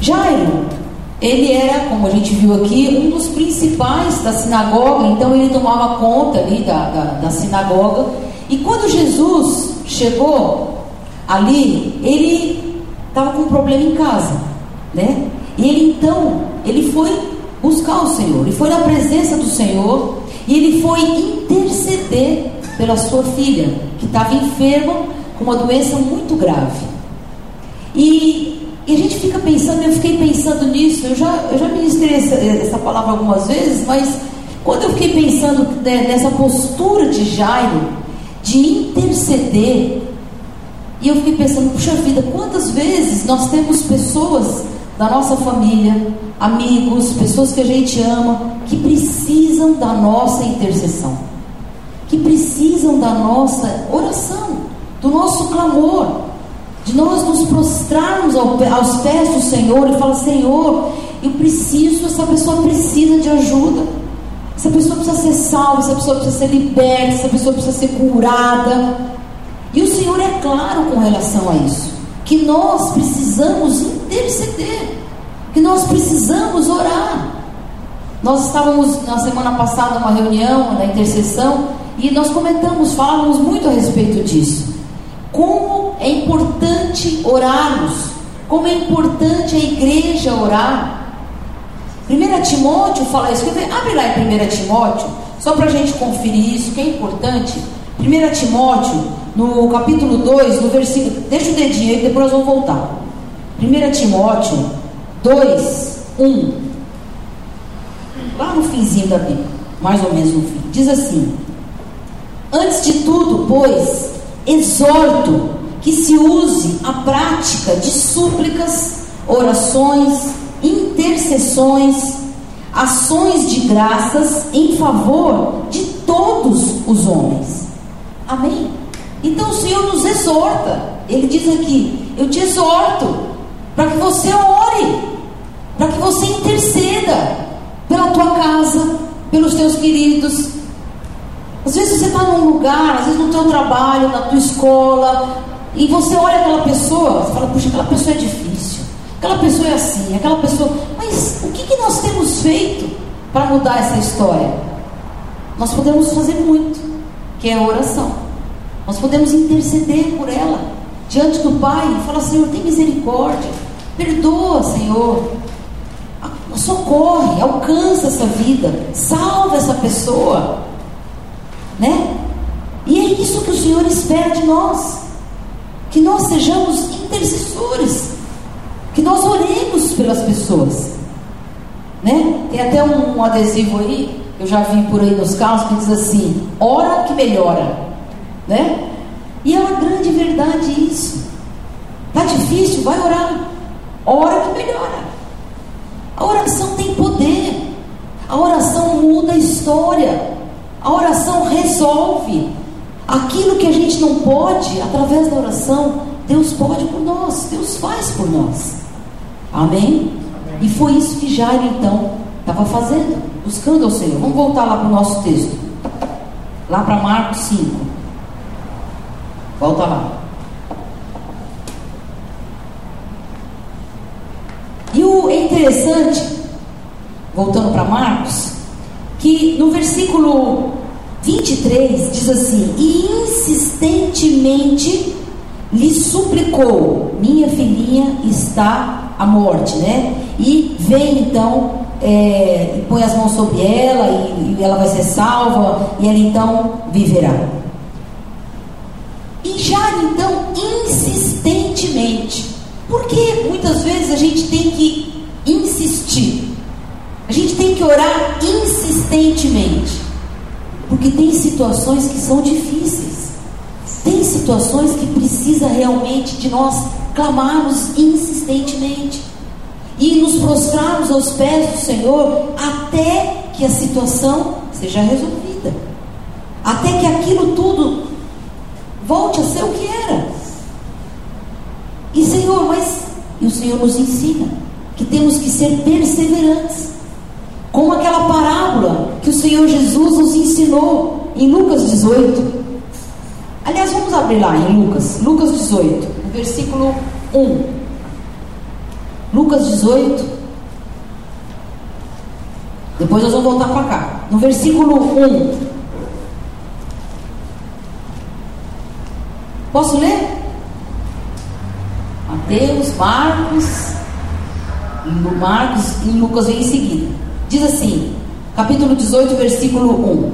Jairo, ele era, como a gente viu aqui, um dos principais da sinagoga, então ele tomava conta ali da, da, da sinagoga. E quando Jesus chegou ali, ele estava com um problema em casa, né? E ele então, ele foi buscar o Senhor, ele foi na presença do Senhor e ele foi interceder pela sua filha, que estava enferma com uma doença muito grave. E e a gente fica pensando, eu fiquei pensando nisso, eu já, eu já ministrei essa, essa palavra algumas vezes, mas quando eu fiquei pensando né, nessa postura de Jairo, de interceder, e eu fiquei pensando, puxa vida, quantas vezes nós temos pessoas da nossa família, amigos, pessoas que a gente ama, que precisam da nossa intercessão, que precisam da nossa oração, do nosso clamor de nós nos prostrarmos aos pés do Senhor e falar: Senhor, eu preciso, essa pessoa precisa de ajuda. Essa pessoa precisa ser salva, essa pessoa precisa ser liberta, essa pessoa precisa ser curada. E o Senhor é claro com relação a isso, que nós precisamos interceder, que nós precisamos orar. Nós estávamos na semana passada numa reunião na intercessão e nós comentamos, falávamos muito a respeito disso. Como é importante orarmos, como é importante a igreja orar. 1 Timóteo fala isso. Abre lá em 1 Timóteo, só para a gente conferir isso, que é importante. 1 Timóteo, no capítulo 2, no versículo. Deixa o dedinho aí, depois nós vamos voltar. 1 Timóteo 2, 1. Lá no finzinho da Bíblia, mais ou menos no fim. Diz assim: Antes de tudo, pois, exorto que se use a prática de súplicas, orações, intercessões, ações de graças em favor de todos os homens. Amém? Então o Senhor nos exorta. Ele diz aqui: Eu te exorto para que você ore, para que você interceda pela tua casa, pelos teus queridos, às vezes você está num lugar, às vezes no teu trabalho, na tua escola, e você olha aquela pessoa, você fala, puxa, aquela pessoa é difícil, aquela pessoa é assim, aquela pessoa. Mas o que, que nós temos feito para mudar essa história? Nós podemos fazer muito, que é a oração. Nós podemos interceder por ela diante do Pai e falar, Senhor, tem misericórdia, perdoa, Senhor, socorre, alcança essa vida, salva essa pessoa né? E é isso que o Senhor espera de nós, que nós sejamos intercessores, que nós oremos pelas pessoas, né? Tem até um, um adesivo aí, eu já vi por aí nos carros que diz assim: ora que melhora, né? E é uma grande verdade isso. Tá difícil, vai orar. Ora que melhora. A oração tem poder. A oração muda a história. A oração resolve aquilo que a gente não pode, através da oração, Deus pode por nós, Deus faz por nós. Amém? Amém. E foi isso que Jairo então estava fazendo, buscando ao Senhor. Vamos voltar lá para o nosso texto, lá para Marcos 5. Volta lá. E o é interessante, voltando para Marcos, que no versículo 23 diz assim: E insistentemente lhe suplicou: Minha filhinha está à morte, né? E vem então, é, põe as mãos sobre ela e, e ela vai ser salva, e ela então viverá. E já então, insistentemente, porque muitas vezes a gente tem que insistir. A gente tem que orar insistentemente. Porque tem situações que são difíceis. Tem situações que precisa realmente de nós clamarmos insistentemente e nos prostrarmos aos pés do Senhor até que a situação seja resolvida. Até que aquilo tudo volte a ser o que era. E Senhor, mas e o Senhor nos ensina que temos que ser perseverantes. Como aquela parábola que o Senhor Jesus nos ensinou em Lucas 18. Aliás, vamos abrir lá em Lucas, Lucas 18, versículo 1. Lucas 18. Depois nós vamos voltar para cá. No versículo 1. Posso ler? Mateus, Marcos, Marcos e Lucas vem em seguida. Diz assim, capítulo 18, versículo 1.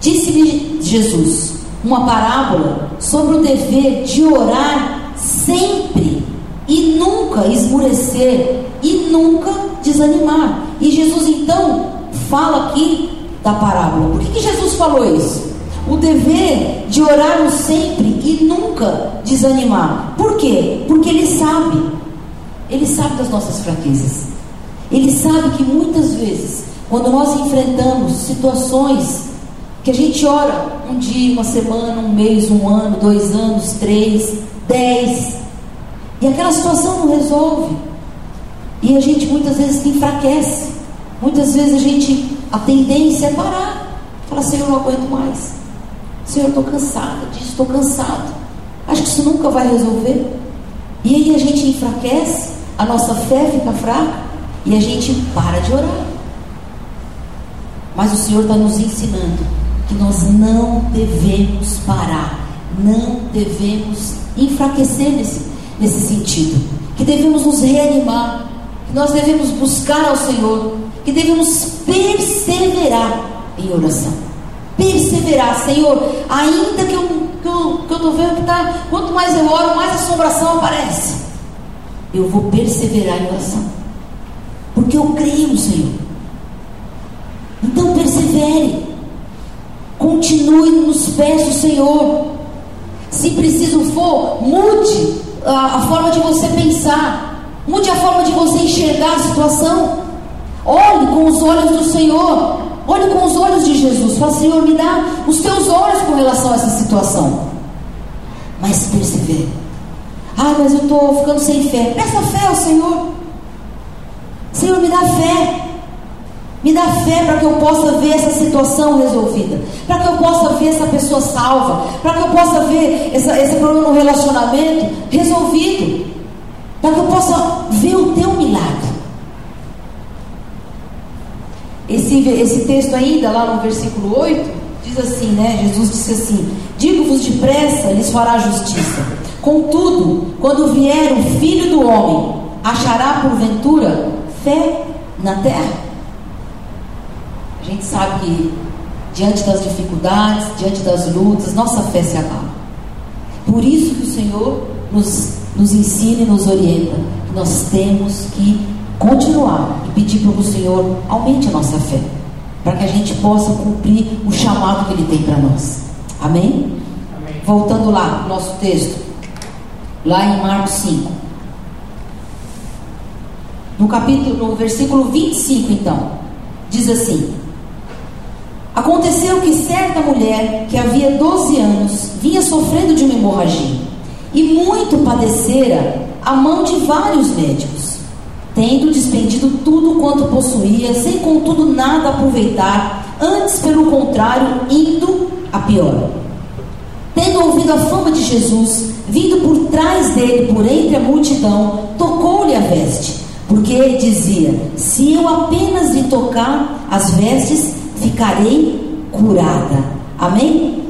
Disse-lhe Jesus uma parábola sobre o dever de orar sempre e nunca esmurecer e nunca desanimar. E Jesus então fala aqui da parábola. Por que, que Jesus falou isso? O dever de orarmos sempre e nunca desanimar. Por quê? Porque Ele sabe. Ele sabe das nossas fraquezas. Ele sabe que muitas vezes, quando nós enfrentamos situações que a gente ora um dia, uma semana, um mês, um ano, dois anos, três, dez, e aquela situação não resolve. E a gente muitas vezes enfraquece. Muitas vezes a gente, a tendência é parar. Fala, Senhor, não aguento mais. Senhor, estou cansada disso, estou cansado. Acho que isso nunca vai resolver. E aí a gente enfraquece, a nossa fé fica fraca e a gente para de orar. Mas o Senhor está nos ensinando que nós não devemos parar, não devemos enfraquecer nesse nesse sentido. Que devemos nos reanimar, que nós devemos buscar ao Senhor, que devemos perseverar em oração. Perseverar, Senhor, ainda que eu que eu, que eu vendo que está, quanto mais eu oro, mais assombração aparece. Eu vou perseverar em oração, porque eu creio no Senhor. Então persevere, continue nos pés do Senhor. Se preciso for, mude a, a forma de você pensar, mude a forma de você enxergar a situação. Olhe com os olhos do Senhor, olhe com os olhos de Jesus. Fala, Senhor, me dá os teus olhos com relação a essa situação. Mas persevere. Ah, mas eu estou ficando sem fé. Peça fé ao Senhor. Senhor, me dá fé. Me dá fé para que eu possa ver essa situação resolvida, para que eu possa ver essa pessoa salva, para que eu possa ver essa, esse problema no relacionamento resolvido, para que eu possa ver o teu milagre. Esse, esse texto ainda, lá no versículo 8, diz assim, né? Jesus disse assim: Digo-vos depressa, lhes fará justiça. Contudo, quando vier o filho do homem, achará porventura fé na terra? A gente sabe que diante das dificuldades, diante das lutas, nossa fé se abala. Por isso que o Senhor nos, nos ensina e nos orienta nós temos que continuar e pedir para o Senhor aumente a nossa fé, para que a gente possa cumprir o chamado que Ele tem para nós. Amém? Amém? Voltando lá, nosso texto, lá em Marcos 5. No capítulo, no versículo 25, então, diz assim: Aconteceu que certa mulher, que havia 12 anos, vinha sofrendo de uma hemorragia, e muito padecera a mão de vários médicos, tendo despendido tudo quanto possuía, sem contudo nada aproveitar, antes pelo contrário, indo a pior. Tendo ouvido a fama de Jesus, vindo por trás dele, por entre a multidão, tocou-lhe a veste, porque dizia: Se eu apenas lhe tocar as vestes, ficarei curada. Amém?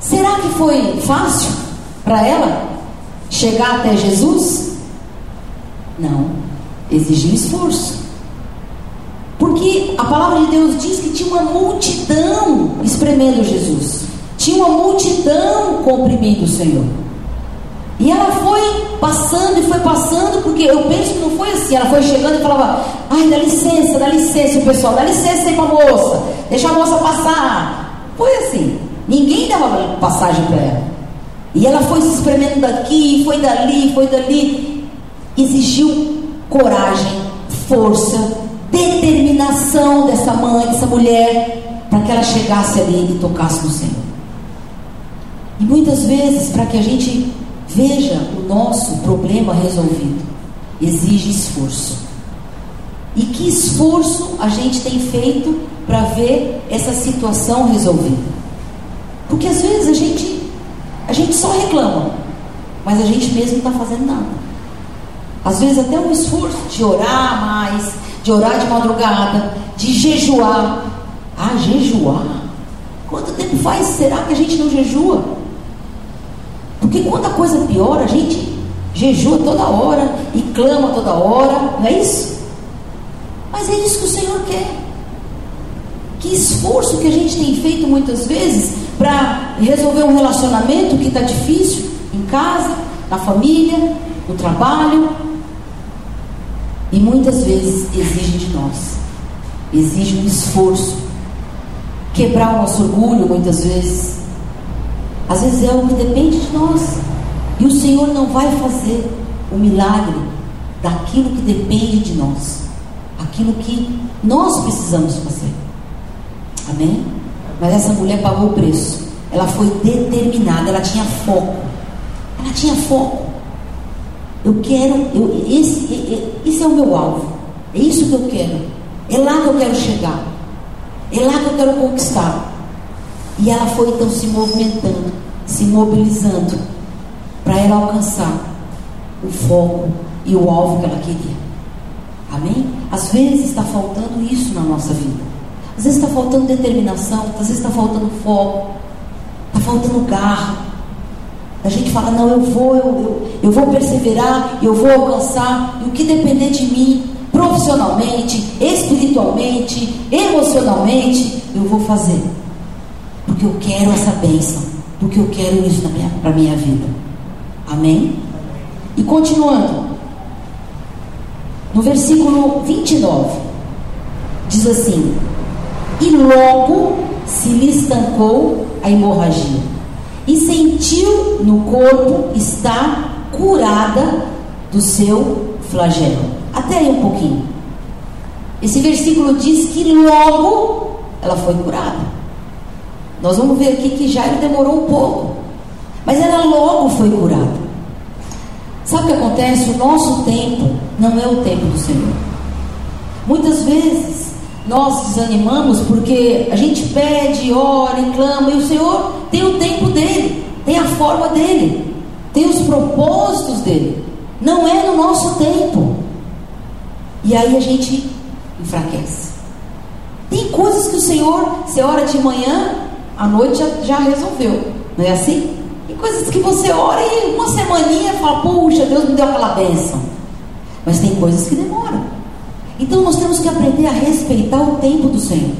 Será que foi fácil para ela chegar até Jesus? Não, exigiu esforço. Porque a palavra de Deus diz que tinha uma multidão espremendo Jesus, tinha uma multidão comprimindo o Senhor. E ela foi passando e foi passando, porque eu penso que não foi assim. Ela foi chegando e falava: Ai, dá licença, dá licença, pessoal, dá licença aí para a moça, deixa a moça passar. Foi assim. Ninguém dava passagem para ela. E ela foi se espremendo daqui, foi dali, foi dali. Exigiu coragem, força, determinação dessa mãe, dessa mulher, para que ela chegasse ali e tocasse no Senhor. E muitas vezes, para que a gente Veja o nosso problema resolvido. Exige esforço. E que esforço a gente tem feito para ver essa situação resolvida? Porque às vezes a gente, a gente só reclama, mas a gente mesmo não está fazendo nada. Às vezes até um esforço de orar mais, de orar de madrugada, de jejuar. Ah, jejuar? Quanto tempo faz será que a gente não jejua? Porque quando a coisa piora, a gente jejua toda hora e clama toda hora, não é isso? Mas é isso que o Senhor quer. Que esforço que a gente tem feito muitas vezes para resolver um relacionamento que está difícil em casa, na família, no trabalho. E muitas vezes exige de nós, exige um esforço. Quebrar o nosso orgulho, muitas vezes. Às vezes é algo que depende de nós. E o Senhor não vai fazer o milagre daquilo que depende de nós, aquilo que nós precisamos fazer. Amém? Mas essa mulher pagou o preço. Ela foi determinada, ela tinha foco. Ela tinha foco. Eu quero, eu, esse, esse é o meu alvo. É isso que eu quero. É lá que eu quero chegar. É lá que eu quero conquistar. E ela foi então se movimentando, se mobilizando para ela alcançar o foco e o alvo que ela queria. Amém? Às vezes está faltando isso na nossa vida. Às vezes está faltando determinação, às vezes está faltando foco, está faltando garra. A gente fala, não, eu vou, eu, eu, eu vou perseverar, eu vou alcançar, e o que depender de mim, profissionalmente, espiritualmente, emocionalmente, eu vou fazer. Porque eu quero essa bênção, porque eu quero isso para a minha vida. Amém? E continuando, no versículo 29, diz assim: e logo se lhe estancou a hemorragia, e sentiu no corpo estar curada do seu flagelo. Até aí um pouquinho. Esse versículo diz que logo ela foi curada. Nós vamos ver aqui que Jairo demorou um pouco, mas ela logo foi curada. Sabe o que acontece? O nosso tempo não é o tempo do Senhor. Muitas vezes nós desanimamos porque a gente pede, ora e clama, e o Senhor tem o tempo dele, tem a forma dele, tem os propósitos dele. Não é no nosso tempo. E aí a gente enfraquece. Tem coisas que o Senhor, você ora de manhã, à noite já, já resolveu. Não é assim? Tem coisas que você ora e uma semaninha fala, puxa, Deus me deu aquela bênção. Mas tem coisas que demoram. Então nós temos que aprender a respeitar o tempo do Senhor.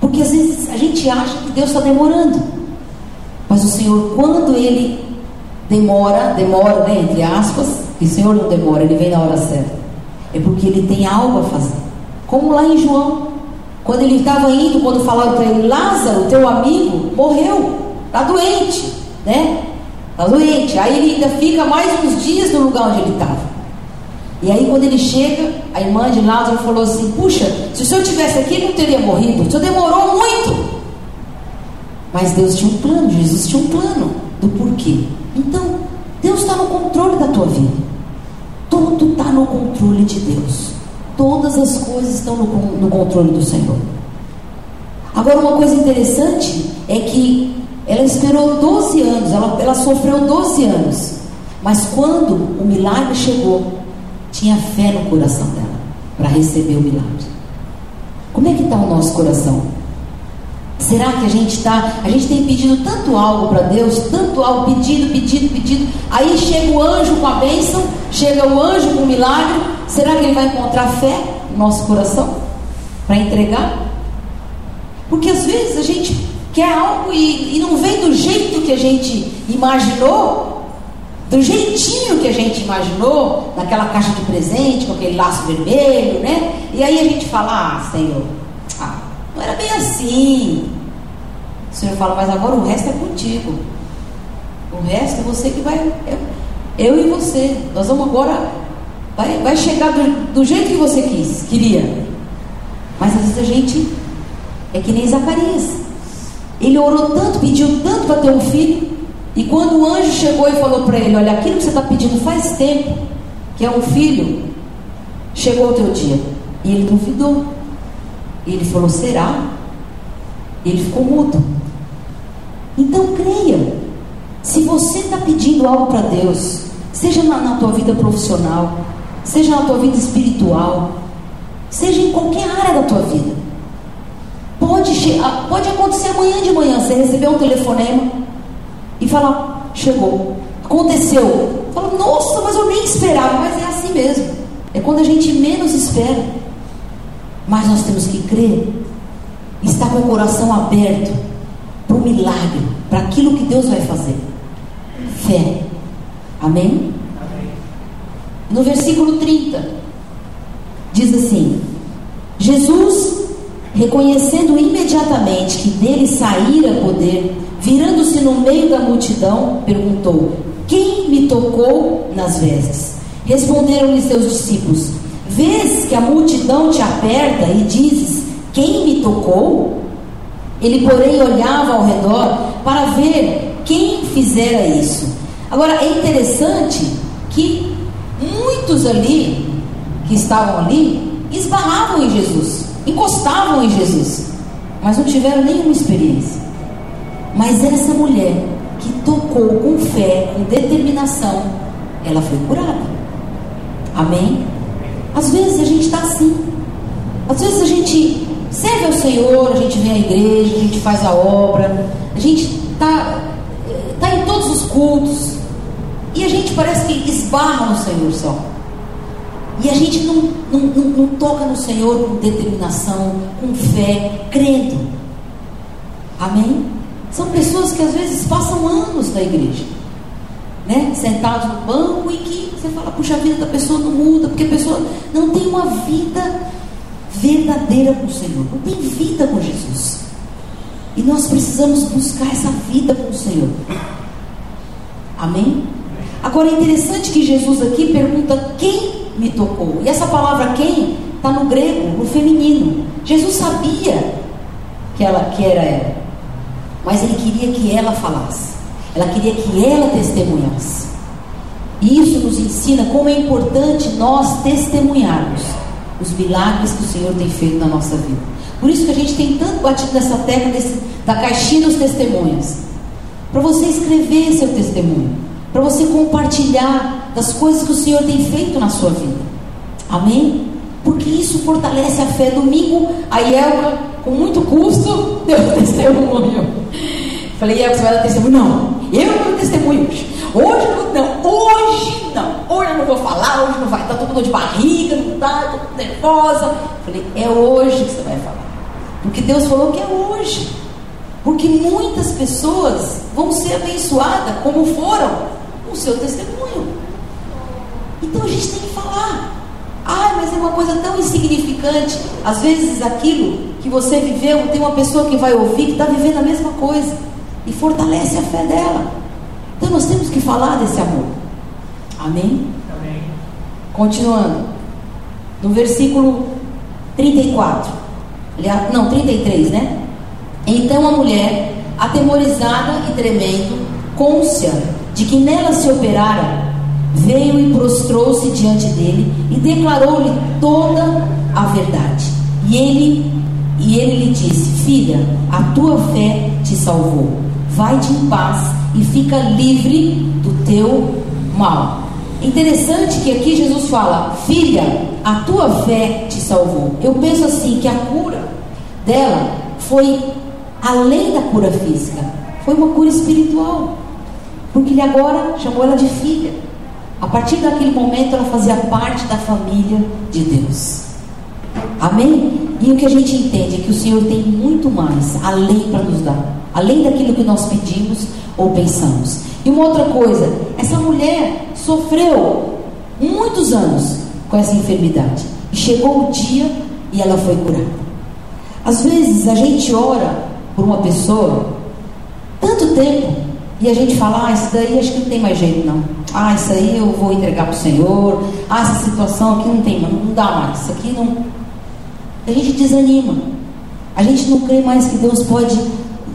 Porque às vezes a gente acha que Deus está demorando. Mas o Senhor, quando Ele demora, demora, né, entre aspas, que o Senhor não demora, Ele vem na hora certa. É porque Ele tem algo a fazer. Como lá em João, quando ele estava indo, quando falaram para ele, Lázaro, teu amigo, morreu, está doente, né? Está doente. Aí ele ainda fica mais uns dias no lugar onde ele estava. E aí, quando ele chega, a irmã de Lázaro falou assim: Puxa, se o senhor tivesse aqui, ele não teria morrido. O senhor demorou muito. Mas Deus tinha um plano, Jesus tinha um plano do porquê. Então, Deus está no controle da tua vida. Tudo está no controle de Deus. Todas as coisas estão no, no controle do Senhor. Agora, uma coisa interessante é que ela esperou 12 anos, ela, ela sofreu 12 anos. Mas quando o milagre chegou, tinha fé no coração dela para receber o milagre. Como é que está o nosso coração? Será que a gente está, a gente tem pedido tanto algo para Deus, tanto algo, pedido, pedido, pedido, aí chega o anjo com a bênção, chega o anjo com o milagre, será que ele vai encontrar fé no nosso coração para entregar? Porque às vezes a gente quer algo e, e não vem do jeito que a gente imaginou, do jeitinho que a gente imaginou, naquela caixa de presente, com aquele laço vermelho, né? E aí a gente fala, ah, Senhor, ah, não era bem assim. O Senhor fala, mas agora o resto é contigo. O resto é você que vai. Eu, eu e você. Nós vamos agora. Vai, vai chegar do, do jeito que você quis, queria. Mas às vezes a gente é que nem Zacarias. Ele orou tanto, pediu tanto para ter um filho, e quando o anjo chegou e falou para ele: Olha, aquilo que você está pedindo faz tempo, que é um filho, chegou o teu dia. E ele duvidou. Ele falou: Será? Ele ficou mudo. Então creia. Se você está pedindo algo para Deus, seja na, na tua vida profissional, seja na tua vida espiritual, seja em qualquer área da tua vida. Pode, pode acontecer amanhã de manhã, você receber um telefonema e falar, chegou, aconteceu. Fala, nossa, mas eu nem esperava, mas é assim mesmo. É quando a gente menos espera. Mas nós temos que crer, estar com o coração aberto para o milagre, para aquilo que Deus vai fazer. Fé. Amém? No versículo 30, diz assim: Jesus, reconhecendo imediatamente que dele saíra poder, virando-se no meio da multidão, perguntou: Quem me tocou nas vestes? Responderam-lhe seus discípulos: Vês que a multidão te aperta e dizes: Quem me tocou? Ele, porém, olhava ao redor para ver quem fizera isso. Agora, é interessante que muitos ali, que estavam ali, esbarravam em Jesus, encostavam em Jesus, mas não tiveram nenhuma experiência. Mas essa mulher que tocou com fé, com determinação, ela foi curada. Amém? Às vezes a gente está assim. Às vezes a gente serve ao Senhor, a gente vem à igreja, a gente faz a obra, a gente está tá em todos os cultos. E a gente parece que esbarra no Senhor só. E a gente não, não, não, não toca no Senhor com determinação, com fé, crendo. Amém? São pessoas que às vezes passam anos na igreja, né? sentados no banco e que você fala, puxa, a vida da pessoa não muda, porque a pessoa não tem uma vida verdadeira com o Senhor, não tem vida com Jesus. E nós precisamos buscar essa vida com o Senhor. Amém? Agora é interessante que Jesus aqui pergunta quem me tocou. E essa palavra quem está no grego, no feminino. Jesus sabia que ela que era ela mas ele queria que ela falasse, ela queria que ela testemunhasse. E isso nos ensina como é importante nós testemunharmos os milagres que o Senhor tem feito na nossa vida. Por isso que a gente tem tanto batido nessa tecla desse, da caixinha dos testemunhos. Para você escrever seu testemunho, para você compartilhar das coisas que o Senhor tem feito na sua vida. Amém? Porque isso fortalece a fé. Domingo, a Elma, com muito custo, deu testemunho. Falei, aí você vai dar testemunho? Não, eu não testemunho hoje. Hoje não, hoje não. Hoje eu não vou falar, hoje não vai. Está todo mundo de barriga, não está, estou nervosa. Falei, é hoje que você vai falar. Porque Deus falou que é hoje. Porque muitas pessoas vão ser abençoadas como foram o seu testemunho. Então a gente tem que falar. Ah, mas é uma coisa tão insignificante. Às vezes aquilo que você viveu, tem uma pessoa que vai ouvir que está vivendo a mesma coisa e fortalece a fé dela. Então nós temos que falar desse amor. Amém? Amém. Continuando. No versículo 34. Aliás, não, 33, né? Então a mulher, atemorizada e tremendo, côncia de que nela se operara, veio e prostrou-se diante dele e declarou-lhe toda a verdade. E ele e ele lhe disse: Filha, a tua fé te salvou vai-te em paz e fica livre do teu mal. Interessante que aqui Jesus fala, filha, a tua fé te salvou. Eu penso assim que a cura dela foi além da cura física, foi uma cura espiritual. Porque ele agora chamou ela de filha. A partir daquele momento ela fazia parte da família de Deus. Amém? E o que a gente entende é que o Senhor tem muito mais além para nos dar além daquilo que nós pedimos ou pensamos. E uma outra coisa, essa mulher sofreu muitos anos com essa enfermidade. E chegou o dia e ela foi curada. Às vezes a gente ora por uma pessoa tanto tempo e a gente fala, ah, isso daí acho que não tem mais jeito não. Ah, isso aí eu vou entregar para o Senhor. Ah, essa situação aqui não tem, não dá mais. Isso aqui não. A gente desanima. A gente não crê mais que Deus pode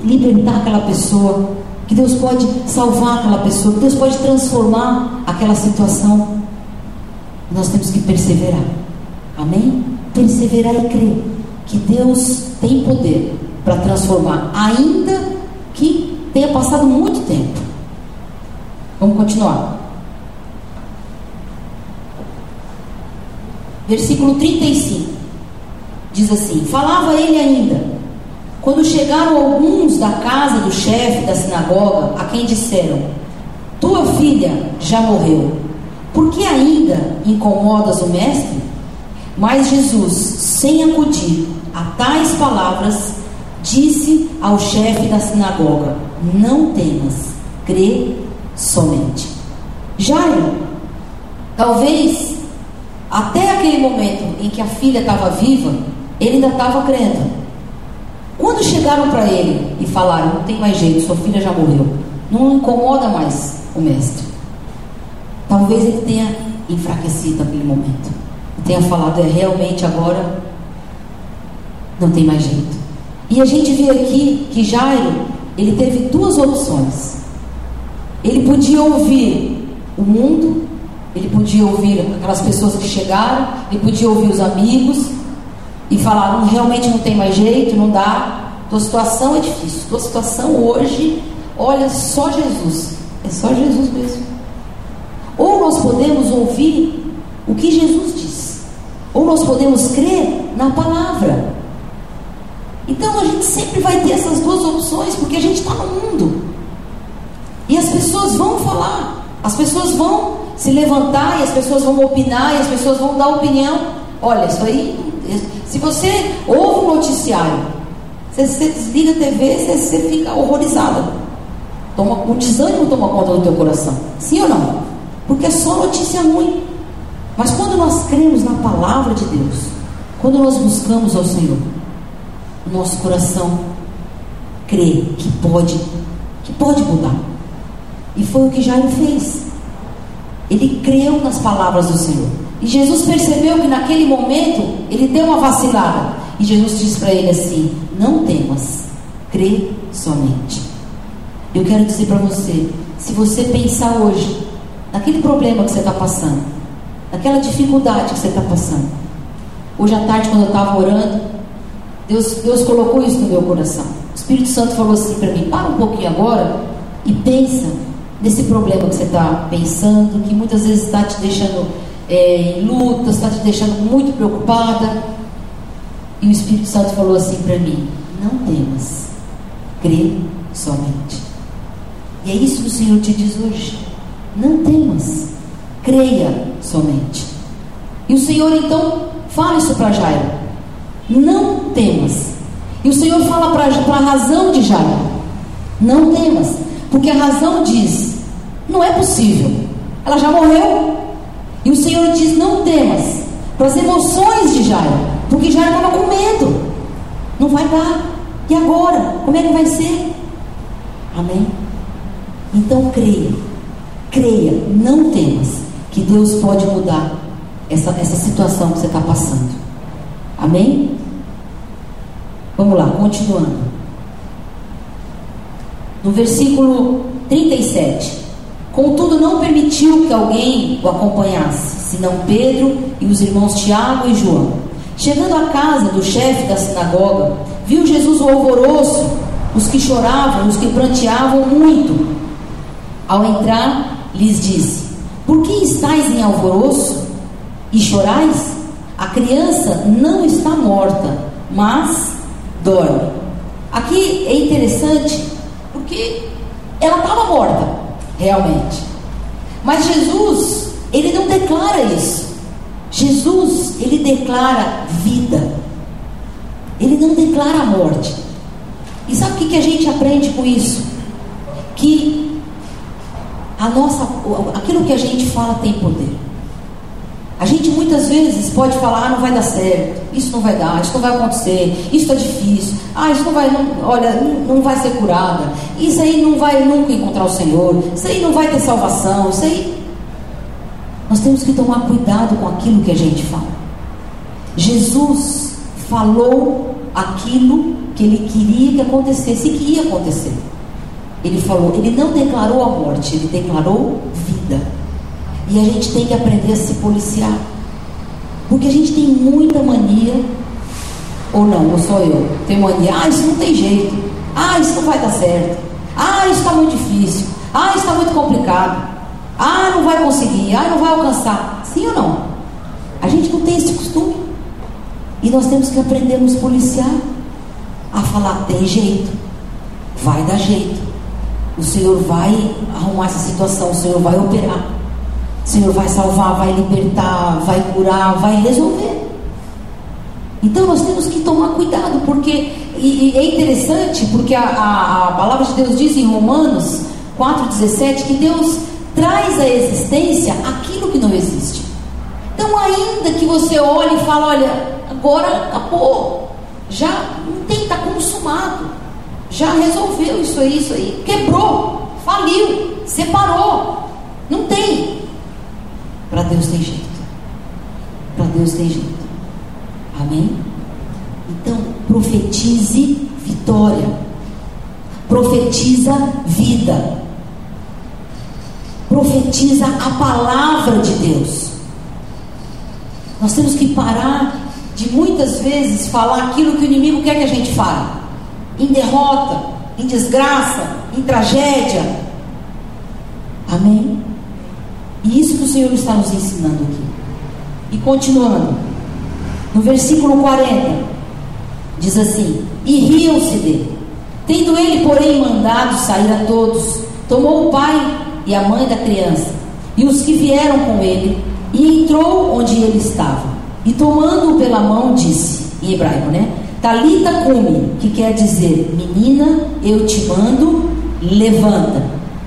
libertar aquela pessoa, que Deus pode salvar aquela pessoa, que Deus pode transformar aquela situação. Nós temos que perseverar. Amém? Perseverar e crer que Deus tem poder para transformar, ainda tenha passado muito tempo. Vamos continuar. Versículo 35 diz assim: Falava ele ainda. Quando chegaram alguns da casa do chefe da sinagoga, a quem disseram: Tua filha já morreu, por que ainda incomodas o mestre? Mas Jesus, sem acudir a tais palavras, disse ao chefe da sinagoga: não temas, crê somente. Jairo, talvez até aquele momento em que a filha estava viva, ele ainda estava crendo. Quando chegaram para ele e falaram: Não tem mais jeito, sua filha já morreu, não incomoda mais o mestre. Talvez ele tenha enfraquecido naquele momento. Tenha falado: É realmente agora, não tem mais jeito. E a gente vê aqui que Jairo, ele teve duas opções. Ele podia ouvir o mundo, ele podia ouvir aquelas pessoas que chegaram, ele podia ouvir os amigos e falar: não, realmente não tem mais jeito, não dá, tua situação é difícil, tua situação hoje, olha, só Jesus, é só Jesus mesmo. Ou nós podemos ouvir o que Jesus diz, ou nós podemos crer na palavra. Então a gente sempre vai ter essas duas opções, porque a gente está no mundo. E as pessoas vão falar, as pessoas vão se levantar, e as pessoas vão opinar, e as pessoas vão dar opinião. Olha, isso aí, se você ouve um noticiário, você, você desliga a TV, você, você fica horrorizada. Toma, o desânimo toma conta do teu coração. Sim ou não? Porque é só notícia ruim. Mas quando nós cremos na palavra de Deus, quando nós buscamos ao Senhor, nosso coração crê que pode, que pode mudar. E foi o que Jairo fez. Ele creu nas palavras do Senhor. E Jesus percebeu que naquele momento ele deu uma vacilada. E Jesus disse para ele assim: Não temas, crê somente. Eu quero dizer para você: se você pensar hoje naquele problema que você está passando, naquela dificuldade que você está passando, hoje à tarde, quando eu estava orando, Deus, Deus colocou isso no meu coração. O Espírito Santo falou assim para mim: para um pouquinho agora e pensa nesse problema que você está pensando, que muitas vezes está te deixando é, em luta, está te deixando muito preocupada. E o Espírito Santo falou assim para mim: não temas, crê somente. E é isso que o Senhor te diz hoje. Não temas, creia somente. E o Senhor então fala isso para Jairo: não temas. E o Senhor fala para a razão de Jairo: não temas. Porque a razão diz: não é possível. Ela já morreu. E o Senhor diz: não temas. Para as emoções de Jairo. Porque Jairo estava com medo. Não vai dar. E agora? Como é que vai ser? Amém? Então creia. Creia. Não temas. Que Deus pode mudar essa, essa situação que você está passando. Amém? Vamos lá, continuando. No versículo 37. Contudo, não permitiu que alguém o acompanhasse, senão Pedro e os irmãos Tiago e João. Chegando à casa do chefe da sinagoga, viu Jesus o alvoroço, os que choravam, os que pranteavam muito. Ao entrar, lhes disse: Por que estáis em alvoroço e chorais? A criança não está morta, mas dorme. Aqui é interessante porque ela estava morta, realmente. Mas Jesus, ele não declara isso. Jesus, ele declara vida. Ele não declara a morte. E sabe o que, que a gente aprende com isso? Que a nossa, aquilo que a gente fala tem poder. A gente muitas vezes pode falar, ah, não vai dar certo, isso não vai dar, isso não vai acontecer, isso está difícil, ah, isso não vai, não, olha, não, não, vai ser curada, isso aí não vai nunca encontrar o Senhor, isso aí não vai ter salvação, isso aí. Nós temos que tomar cuidado com aquilo que a gente fala. Jesus falou aquilo que ele queria que acontecesse e que ia acontecer. Ele falou, ele não declarou a morte, ele declarou vida. E a gente tem que aprender a se policiar. Porque a gente tem muita mania, ou não, ou só eu, tem mania, ah, isso não tem jeito, ah, isso não vai dar certo, ah, isso está muito difícil, ah, isso está muito complicado, ah, não vai conseguir, ah, não vai alcançar. Sim ou não? A gente não tem esse costume. E nós temos que aprender a nos policiar, a falar: tem jeito, vai dar jeito. O Senhor vai arrumar essa situação, o Senhor vai operar. O Senhor vai salvar, vai libertar, vai curar, vai resolver. Então nós temos que tomar cuidado, porque e, e é interessante, porque a, a, a, palavra de Deus diz em Romanos 4,17 que Deus traz à existência aquilo que não existe. Então, ainda que você olhe e fale, olha, agora acabou, já não tem, está consumado, já resolveu isso aí, isso aí, quebrou, faliu, separou, não tem. Para Deus tem jeito. Para Deus tem jeito. Amém? Então, profetize vitória. Profetiza vida. Profetiza a palavra de Deus. Nós temos que parar de muitas vezes falar aquilo que o inimigo quer que a gente fale. Em derrota, em desgraça, em tragédia. Amém? E isso que o Senhor está nos ensinando aqui. E continuando. No versículo 40, diz assim: E riam-se dele. Tendo ele, porém, mandado sair a todos, tomou o pai e a mãe da criança e os que vieram com ele, e entrou onde ele estava. E tomando-o pela mão, disse, em hebraico, né? Talita cumi, que quer dizer, menina, eu te mando, levanta.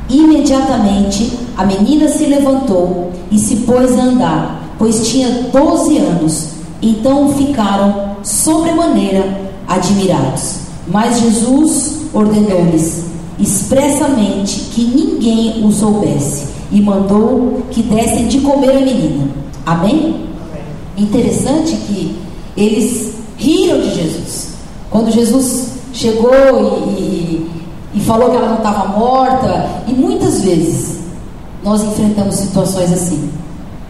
Imediatamente a menina se levantou e se pôs a andar, pois tinha doze anos. Então ficaram sobremaneira admirados. Mas Jesus ordenou-lhes expressamente que ninguém o soubesse e mandou que dessem de comer a menina. Amém? Interessante que eles riram de Jesus. Quando Jesus chegou e, e, e falou que ela não estava morta, e muitas vezes nós enfrentamos situações assim,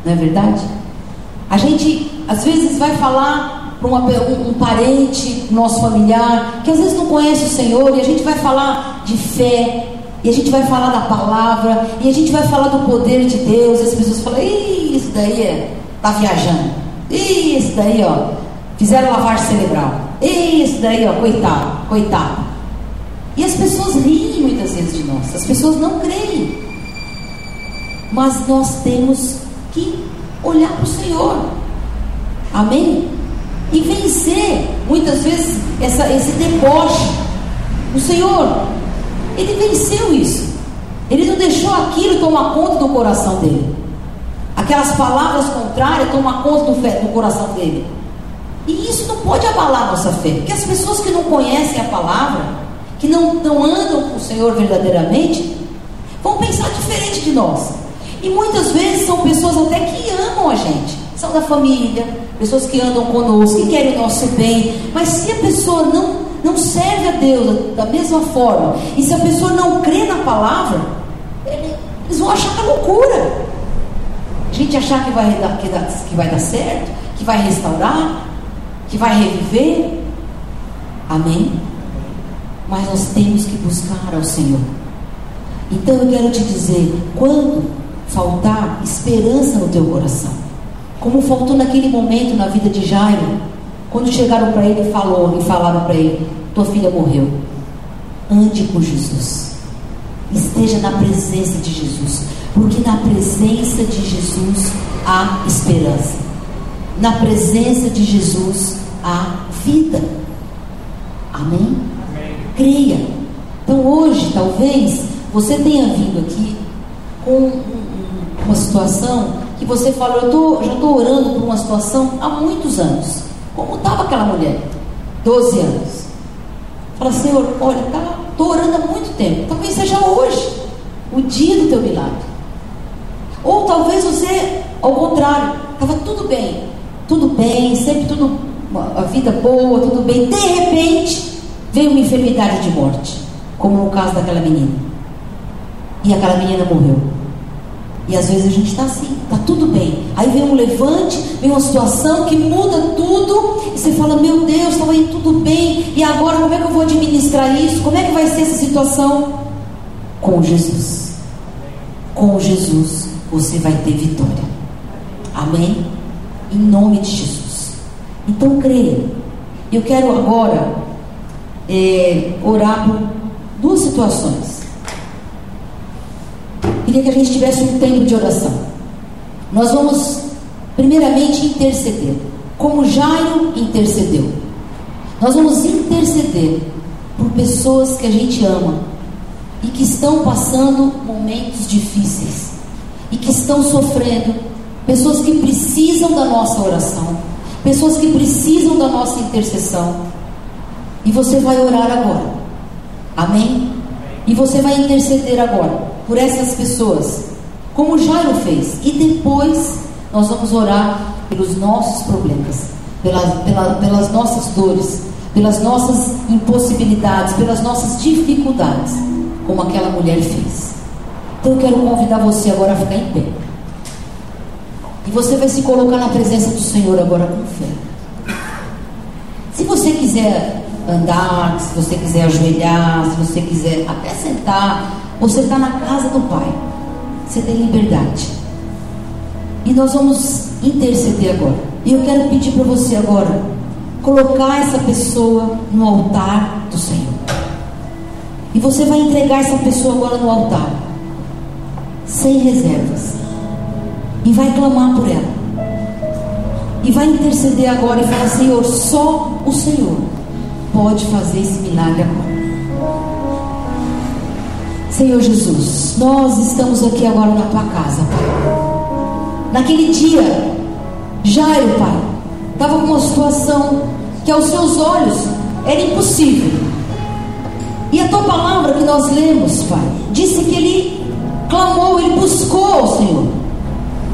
não é verdade? A gente às vezes vai falar para um, um parente, nosso familiar, que às vezes não conhece o Senhor, e a gente vai falar de fé, e a gente vai falar da palavra, e a gente vai falar do poder de Deus, e as pessoas falam, isso daí é, tá viajando. Isso daí, ó, fizeram lavagem cerebral. Isso daí, ó, coitado, coitado. E as pessoas riem muitas vezes de nós, as pessoas não creem. Mas nós temos que olhar para o Senhor. Amém? E vencer, muitas vezes, essa, esse deboche. O Senhor, Ele venceu isso. Ele não deixou aquilo tomar conta do coração dele. Aquelas palavras contrárias tomam conta do, fé, do coração dele. E isso não pode abalar nossa fé. Porque as pessoas que não conhecem a palavra, que não, não andam com o Senhor verdadeiramente, vão pensar diferente de nós. E muitas vezes são pessoas até que amam a gente. São da família, pessoas que andam conosco, que querem o nosso bem. Mas se a pessoa não, não serve a Deus da mesma forma, e se a pessoa não crê na palavra, eles vão achar que é loucura gente achar que vai, que, dá, que vai dar certo, que vai restaurar, que vai reviver. Amém? Mas nós temos que buscar ao Senhor. Então eu quero te dizer, quando faltar esperança no teu coração, como faltou naquele momento na vida de Jairo, quando chegaram para ele e falou, e falaram para ele, tua filha morreu. Ande com Jesus. Esteja na presença de Jesus. Porque na presença de Jesus há esperança. Na presença de Jesus há vida. Amém? Amém? Creia. Então hoje, talvez, você tenha vindo aqui com uma situação que você fala, eu tô, já estou orando por uma situação há muitos anos. Como estava aquela mulher? 12 anos. Fala, Senhor, olha, estou tá, orando há muito tempo. Talvez seja hoje o dia do teu milagre. Ou talvez você, ao contrário, estava tudo bem, tudo bem, sempre tudo, a vida boa, tudo bem. De repente, veio uma enfermidade de morte, como no caso daquela menina. E aquela menina morreu. E às vezes a gente está assim, está tudo bem. Aí vem um levante, vem uma situação que muda tudo, e você fala: Meu Deus, estava aí tudo bem, e agora como é que eu vou administrar isso? Como é que vai ser essa situação? Com Jesus. Com Jesus você vai ter vitória. Amém? em nome de Jesus. Então creia. Eu quero agora é, orar por duas situações. Queria que a gente tivesse um tempo de oração. Nós vamos, primeiramente, interceder, como Jairo intercedeu. Nós vamos interceder por pessoas que a gente ama e que estão passando momentos difíceis e que estão sofrendo, pessoas que precisam da nossa oração, pessoas que precisam da nossa intercessão. E você vai orar agora. Amém? E você vai interceder agora por essas pessoas, como Jairo fez. E depois nós vamos orar pelos nossos problemas, pela, pelas nossas dores, pelas nossas impossibilidades, pelas nossas dificuldades, como aquela mulher fez. Então eu quero convidar você agora a ficar em pé. E você vai se colocar na presença do Senhor agora com fé. Se você quiser andar, se você quiser ajoelhar, se você quiser até sentar, você está na casa do Pai. Você tem liberdade. E nós vamos interceder agora. E eu quero pedir para você agora colocar essa pessoa no altar do Senhor. E você vai entregar essa pessoa agora no altar, sem reservas. E vai clamar por ela. E vai interceder agora e falar: Senhor, só o Senhor pode fazer esse milagre agora. Senhor Jesus, nós estamos aqui agora na tua casa, Pai. Naquele dia, Jairo, Pai, estava com uma situação que aos seus olhos era impossível. E a tua palavra que nós lemos, Pai, disse que ele clamou, ele buscou ao Senhor.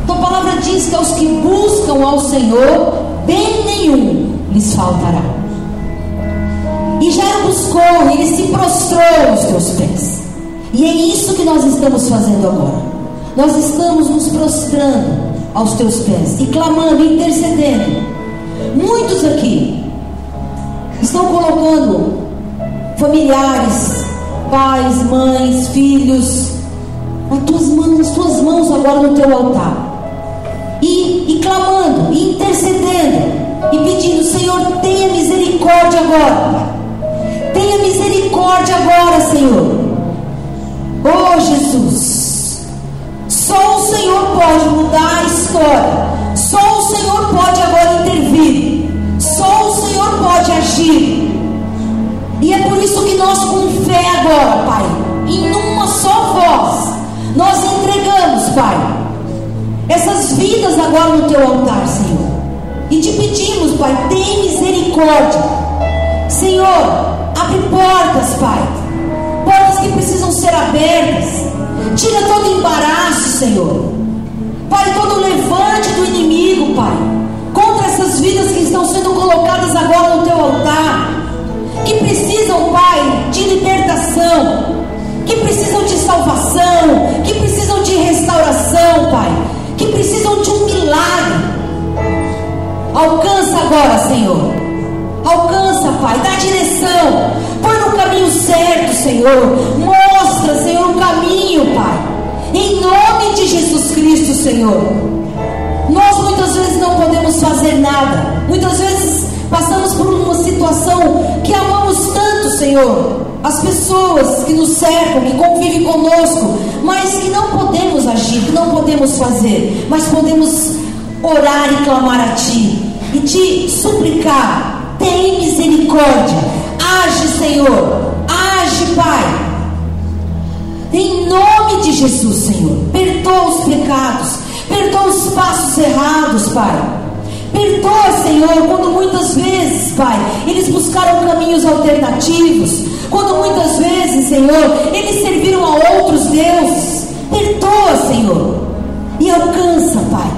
Tua palavra diz que aos que buscam ao Senhor, bem nenhum lhes faltará. E Jairo buscou, ele se prostrou aos teus pés. E é isso que nós estamos fazendo agora. Nós estamos nos prostrando aos teus pés e clamando, intercedendo. Muitos aqui estão colocando familiares, pais, mães, filhos, nas tuas mãos, nas tuas mãos agora no teu altar. E, e clamando, e intercedendo, e pedindo, Senhor, tenha misericórdia agora. Tenha misericórdia agora, Senhor. Oh Jesus, só o Senhor pode mudar a história, só o Senhor pode agora intervir, só o Senhor pode agir. E é por isso que nós, com fé agora, Pai, em uma só voz, nós entregamos, Pai, essas vidas agora no teu altar, Senhor. E te pedimos, Pai, tem misericórdia. Senhor, abre portas, Pai portas que precisam ser abertas. Tira todo embaraço, Senhor. Pai, todo levante do inimigo, Pai, contra essas vidas que estão sendo colocadas agora no teu altar, que precisam, Pai, de libertação, que precisam de salvação, que precisam de restauração, Pai, que precisam de um milagre. Alcança agora, Senhor. Alcança, Pai, dá direção, Senhor. Mostra, Senhor, o caminho, Pai. Em nome de Jesus Cristo, Senhor. Nós muitas vezes não podemos fazer nada. Muitas vezes passamos por uma situação que amamos tanto, Senhor. As pessoas que nos cercam, que convivem conosco, mas que não podemos agir, que não podemos fazer, mas podemos orar e clamar a Ti e te suplicar: tem misericórdia Age, Senhor. Pai. Em nome de Jesus, Senhor. Perdoa os pecados. Perdoa os passos errados, Pai. Perdoa, Senhor, quando muitas vezes, Pai, eles buscaram caminhos alternativos. Quando muitas vezes, Senhor, eles serviram a outros deuses. Perdoa, Senhor. E alcança, Pai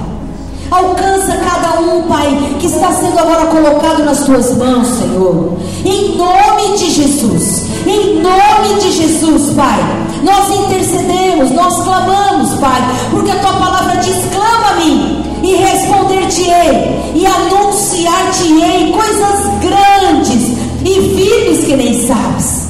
Alcança cada um, Pai, que está sendo agora colocado nas tuas mãos, Senhor. Em nome de Jesus. Em nome de Jesus, Pai. Nós intercedemos, nós clamamos, Pai, porque a tua palavra diz: clama a mim e responder-te-ei e anunciar-te-ei coisas grandes e firmes que nem sabes.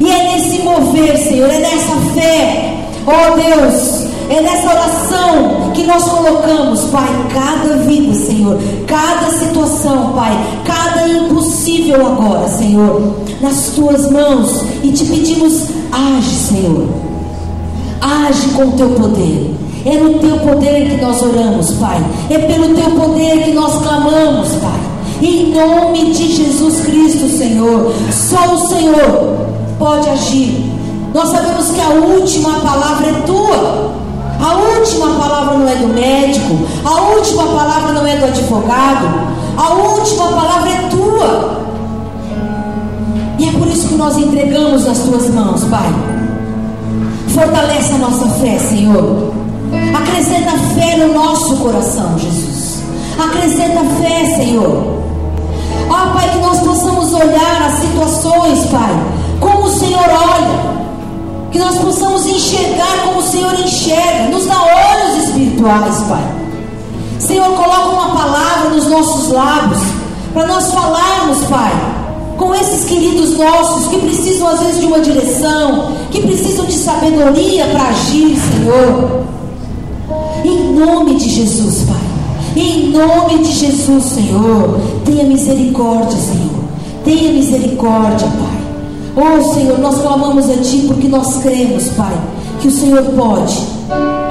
E é nesse mover, Senhor, é nessa fé, ó oh Deus, é nessa oração que nós colocamos, Pai, cada vida, Senhor, cada situação, Pai, cada impossível agora, Senhor, nas tuas mãos e te pedimos, age, Senhor, age com o teu poder. É no teu poder que nós oramos, Pai. É pelo teu poder que nós clamamos, Pai. Em nome de Jesus Cristo, Senhor. Só o Senhor pode agir. Nós sabemos que a última palavra é tua. A última palavra não é do médico, a última palavra não é do advogado, a última palavra é tua. E é por isso que nós entregamos nas tuas mãos, Pai. Fortalece a nossa fé, Senhor. Acrescenta fé no nosso coração, Jesus. Acrescenta fé, Senhor. Ó Pai, que nós possamos olhar as situações, Pai, como o Senhor olha. Que nós possamos enxergar como o Senhor enxerga. Nos dá olhos espirituais, Pai. Senhor, coloca uma palavra nos nossos lábios. Para nós falarmos, Pai, com esses queridos nossos que precisam às vezes de uma direção, que precisam de sabedoria para agir, Senhor. Em nome de Jesus, Pai. Em nome de Jesus, Senhor. Tenha misericórdia, Senhor. Tenha misericórdia, Pai. Oh, Senhor, nós clamamos a Ti porque nós cremos, Pai, que o Senhor pode,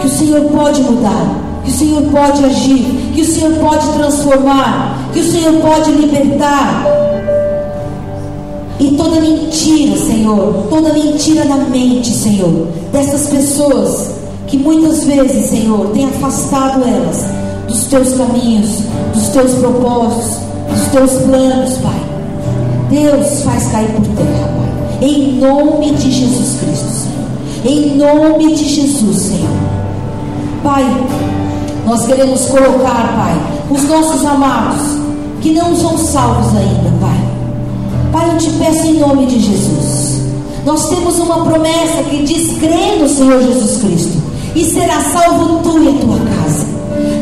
que o Senhor pode mudar, que o Senhor pode agir, que o Senhor pode transformar, que o Senhor pode libertar. E toda mentira, Senhor, toda mentira na mente, Senhor, dessas pessoas que muitas vezes, Senhor, tem afastado elas dos teus caminhos, dos teus propósitos, dos teus planos, Pai. Deus faz cair por terra. Em nome de Jesus Cristo, Senhor. Em nome de Jesus, Senhor. Pai, nós queremos colocar, Pai, os nossos amados que não são salvos ainda, Pai. Pai, eu te peço em nome de Jesus. Nós temos uma promessa que diz: crê no Senhor Jesus Cristo e será salvo tu e a tua casa.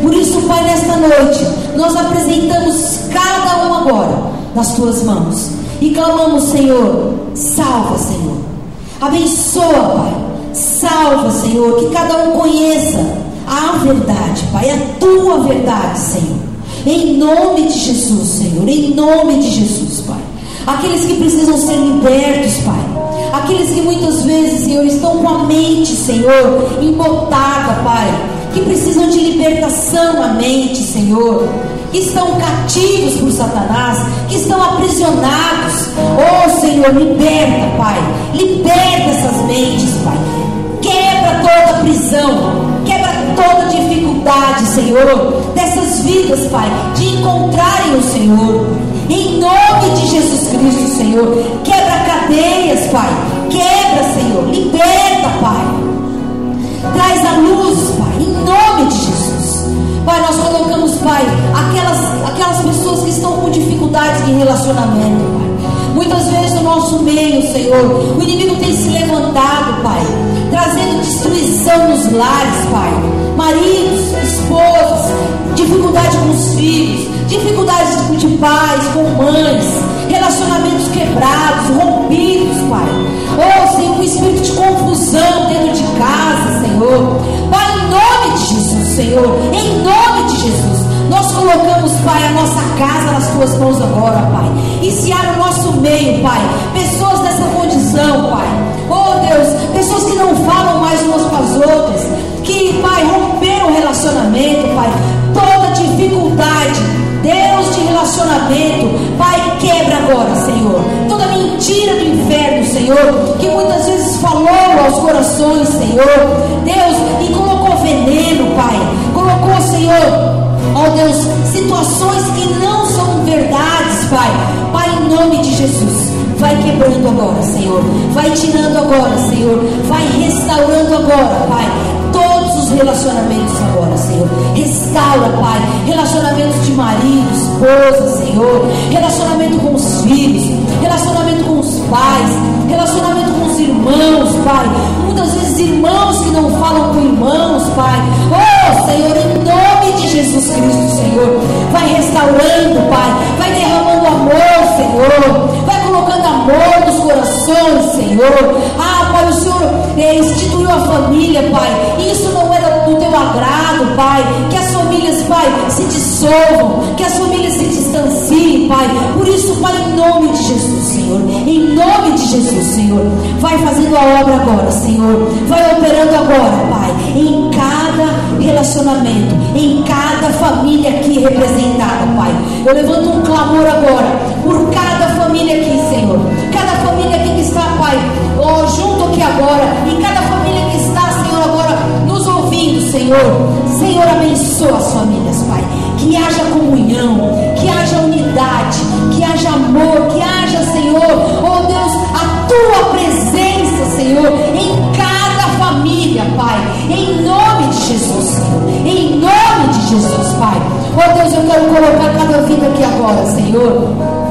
Por isso, Pai, nesta noite, nós apresentamos cada um agora nas tuas mãos e clamamos, Senhor, salva, Senhor. Abençoa, Pai. Salva, Senhor, que cada um conheça a verdade, Pai, a tua verdade, Senhor. Em nome de Jesus, Senhor, em nome de Jesus, Pai. Aqueles que precisam ser libertos, Pai aqueles que muitas vezes, Senhor, estão com a mente, Senhor, embotada, Pai, que precisam de libertação na mente, Senhor, que estão cativos por Satanás, que estão aprisionados. Oh, Senhor, liberta, Pai, liberta essas mentes, Pai. Quebra toda prisão, quebra toda dificuldade, Senhor, dessas vidas, Pai, de encontrarem o Senhor. Em nome de Jesus Cristo, Senhor. Quebra cadeias, Pai. Quebra, Senhor. Liberta, Pai. Traz a luz, Pai. Em nome de Jesus. Pai, nós colocamos, Pai, aquelas, aquelas pessoas que estão com dificuldades de relacionamento, Pai. Muitas vezes no nosso meio, Senhor, o inimigo tem se levantado, Pai, trazendo destruição nos lares, Pai. Maridos, esposas, dificuldade com os filhos, dificuldades de pais, com mães, relacionamentos quebrados, rompidos, Pai. Oh, Senhor, um espírito de confusão dentro de casa, Senhor. Pai, em nome de Jesus, Senhor, em nome de Jesus. Nós colocamos, Pai, a nossa casa nas tuas mãos agora, Pai. Há no nosso meio, Pai, pessoas dessa condição, Pai. Oh Deus, pessoas que não falam mais umas com as outras, que, Pai, romperam o relacionamento, Pai. Toda dificuldade, Deus de relacionamento, Pai, quebra agora, Senhor, toda mentira do inferno, Senhor, que muitas vezes falou aos corações, Senhor, Deus, e colocou veneno, Pai, colocou, Senhor, ó Deus, situações que não são verdades, Pai, Pai, em nome de Jesus. Vai quebrando agora, Senhor. Vai tirando agora, Senhor. Vai restaurando agora, Pai todos os relacionamentos agora, Senhor. Restaura, Pai, relacionamentos de marido, esposa, Senhor. Relacionamento com os filhos, relacionamento com os pais, relacionamento com os irmãos, Pai. Muitas vezes irmãos que não falam com irmãos, Pai. Oh, Senhor, em nome Pai. Que as famílias, Pai, se dissolvam, que as famílias se distanciem, Pai. Por isso, Pai, em nome de Jesus, Senhor. Em nome de Jesus, Senhor. Vai fazendo a obra agora, Senhor. Vai operando agora, Pai. Em cada relacionamento, em cada família aqui representada, Pai. Eu levanto um clamor agora por cada família aqui, Senhor. Cada família aqui que está, Pai, oh, junto aqui agora. E cada Senhor. Senhor, abençoa as famílias, Pai. Que haja comunhão, que haja unidade, que haja amor, que haja, Senhor, oh Deus, a tua presença, Senhor, em cada família, Pai. Em nome de Jesus, Senhor. Em nome de Jesus, Pai. Oh Deus, eu quero colocar cada vida aqui agora, Senhor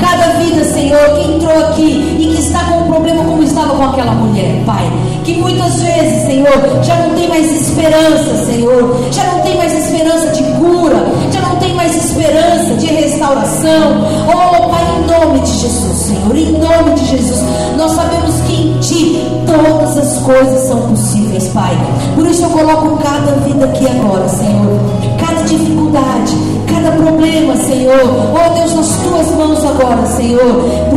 cada vida, Senhor, que entrou aqui e que está com um problema como estava com aquela mulher, Pai. Que muitas vezes, Senhor, já não tem mais esperança, Senhor. Já não tem mais esperança de cura. Já não tem mais esperança de restauração. Oh, Pai, em nome de Jesus, Senhor. Em nome de Jesus. Nós sabemos que em Ti todas as coisas são possíveis, Pai. Por isso eu coloco cada vida aqui agora, Senhor. Cada dificuldade, cada problema, Senhor. Oh, Deus, nas Tuas mãos agora, Senhor.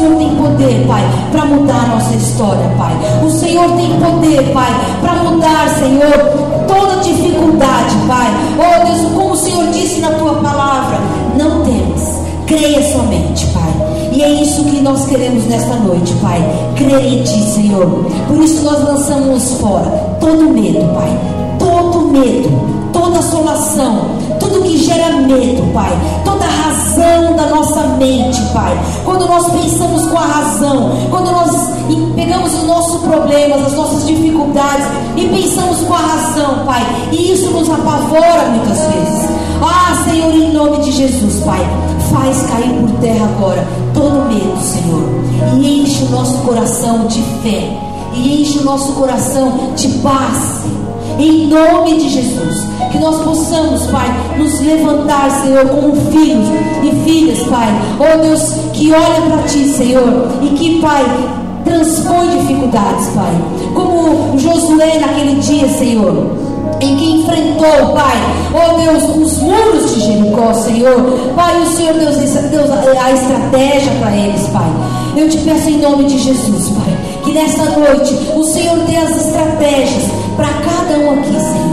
Senhor tem poder, Pai, para mudar nossa história, Pai. O Senhor tem poder, Pai, para mudar, Senhor, toda dificuldade, Pai. Oh Deus, como o Senhor disse na tua palavra, não temas, creia somente, Pai. E é isso que nós queremos nesta noite, Pai. Crer em Ti, Senhor. Por isso nós lançamos fora todo medo, Pai. Todo medo, toda assolação, tudo que gera medo, Pai, toda razão da nossa mente, Pai. Quando nós pensamos com a razão, quando nós pegamos os nossos problemas, as nossas dificuldades e pensamos com a razão, Pai, e isso nos apavora muitas vezes. Ah, Senhor, em nome de Jesus, Pai, faz cair por terra agora todo medo, Senhor, e enche o nosso coração de fé, e enche o nosso coração de paz, em nome de Jesus. Que nós possamos, Pai, nos levantar, Senhor, como filhos e filhas, Pai. Oh Deus, que olha para Ti, Senhor, e que, Pai, transpõe dificuldades, Pai. Como Josué naquele dia, Senhor em que enfrentou, Pai, oh Deus, os muros de Jericó, Senhor. Pai, o Senhor Deus, Deus a estratégia para eles, Pai. Eu te peço em nome de Jesus, Pai, que nessa noite o Senhor dê as estratégias para cada um aqui, Senhor.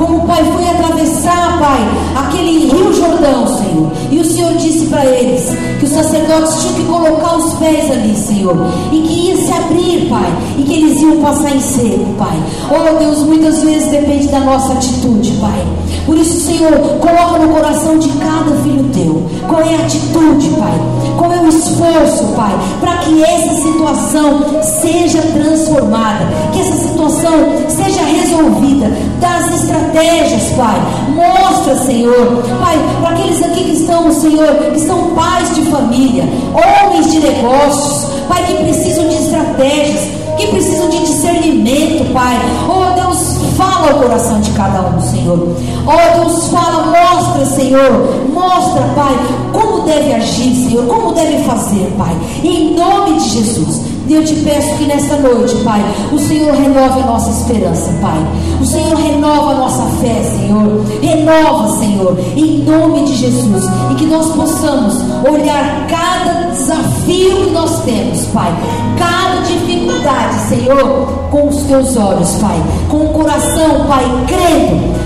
Como o Pai foi atravessar, Pai, aquele rio Jordão, Senhor. E o Senhor disse para eles que os sacerdotes tinham que colocar os pés ali, Senhor. E que ia se abrir, Pai. E que eles iam passar em seco, Pai. Oh Deus, muitas vezes depende da nossa atitude, Pai. Por isso, Senhor, coloca no coração de cada filho teu. Qual é a atitude, Pai? Qual é o esforço, Pai? Para que essa situação seja transformada. Que essa situação seja resolvida. Das estratégias Pai. Mostra, Senhor, Pai, para aqueles aqui que estão, Senhor, que são pais de família, homens de negócios, Pai, que precisam de estratégias, que precisam de discernimento, Pai. Oh, Deus, fala ao coração de cada um, Senhor. Oh, Deus, fala, mostra, Senhor, mostra, Pai, como deve agir, Senhor, como deve fazer, Pai. Em nome de Jesus. Eu te peço que nesta noite, Pai, o Senhor renove a nossa esperança, Pai. O Senhor renova a nossa fé, Senhor. Renova, Senhor, em nome de Jesus. E que nós possamos olhar cada desafio que nós temos, Pai. Cada dificuldade, Senhor, com os teus olhos, Pai. Com o coração, Pai, crendo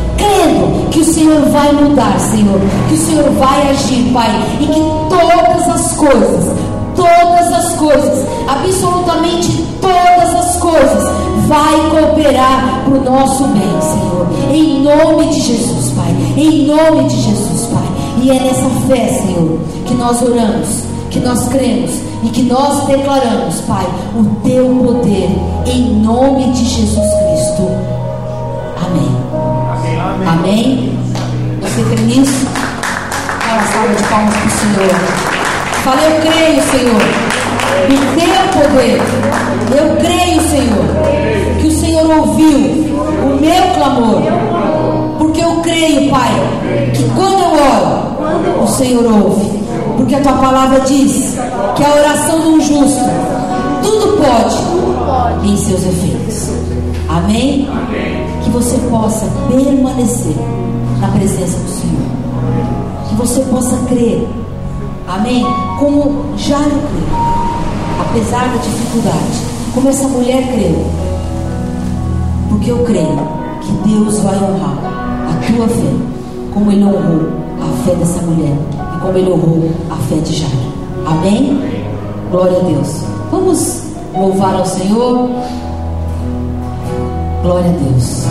que o Senhor vai mudar, Senhor, que o Senhor vai agir, Pai, e que todas as coisas todas as coisas, absolutamente todas as coisas, vai cooperar para o nosso bem, Senhor. Em nome de Jesus, Pai. Em nome de Jesus, Pai. E é nessa fé, Senhor, que nós oramos, que nós cremos e que nós declaramos, Pai, o teu poder em nome de Jesus Cristo. Amém. Amém. Amém. Você crê nisso? Dá uma salva de palmas para o Senhor. Fala, eu creio, Senhor, no teu poder. Eu creio, Senhor, que o Senhor ouviu o meu clamor. Porque eu creio, Pai, que quando eu oro, o Senhor ouve. Porque a tua palavra diz que a oração de um justo tudo pode em seus efeitos. Amém? Que você possa permanecer na presença do Senhor. Que você possa crer. Amém? Como Jairo creu. Apesar da dificuldade. Como essa mulher creu. Porque eu creio que Deus vai honrar a tua fé. Como ele honrou a fé dessa mulher. E como ele honrou a fé de Jairo. Amém? Glória a Deus. Vamos louvar ao Senhor. Glória a Deus.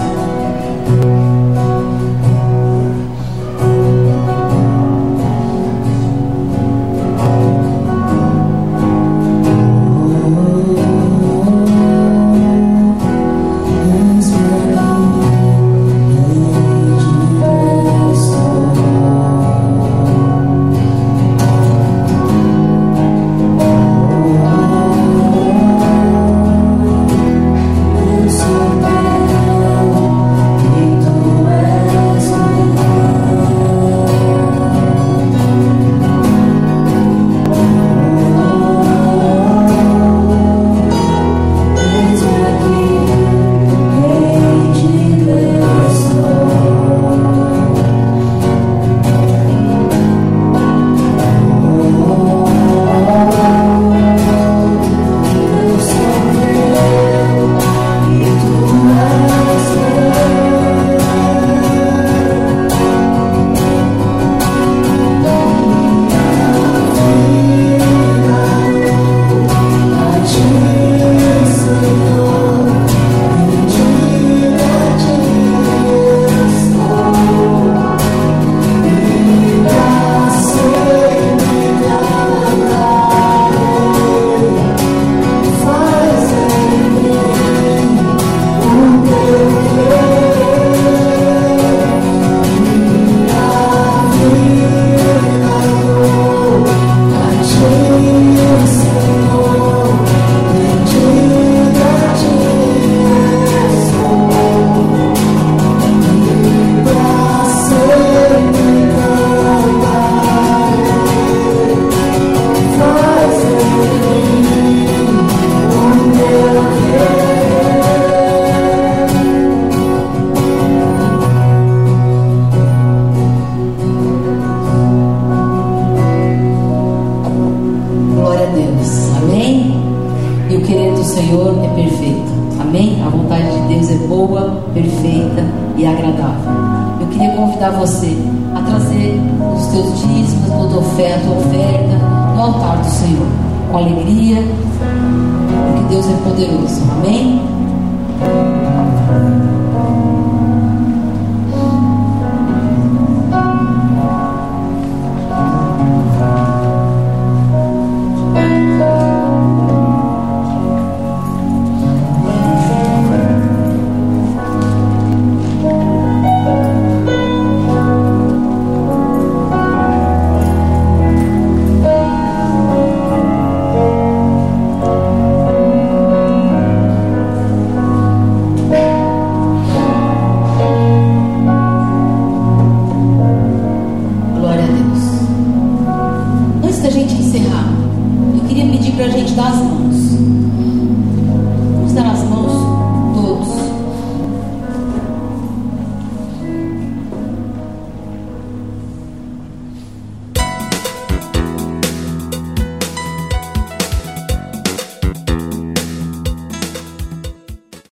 Poderoso. Amém?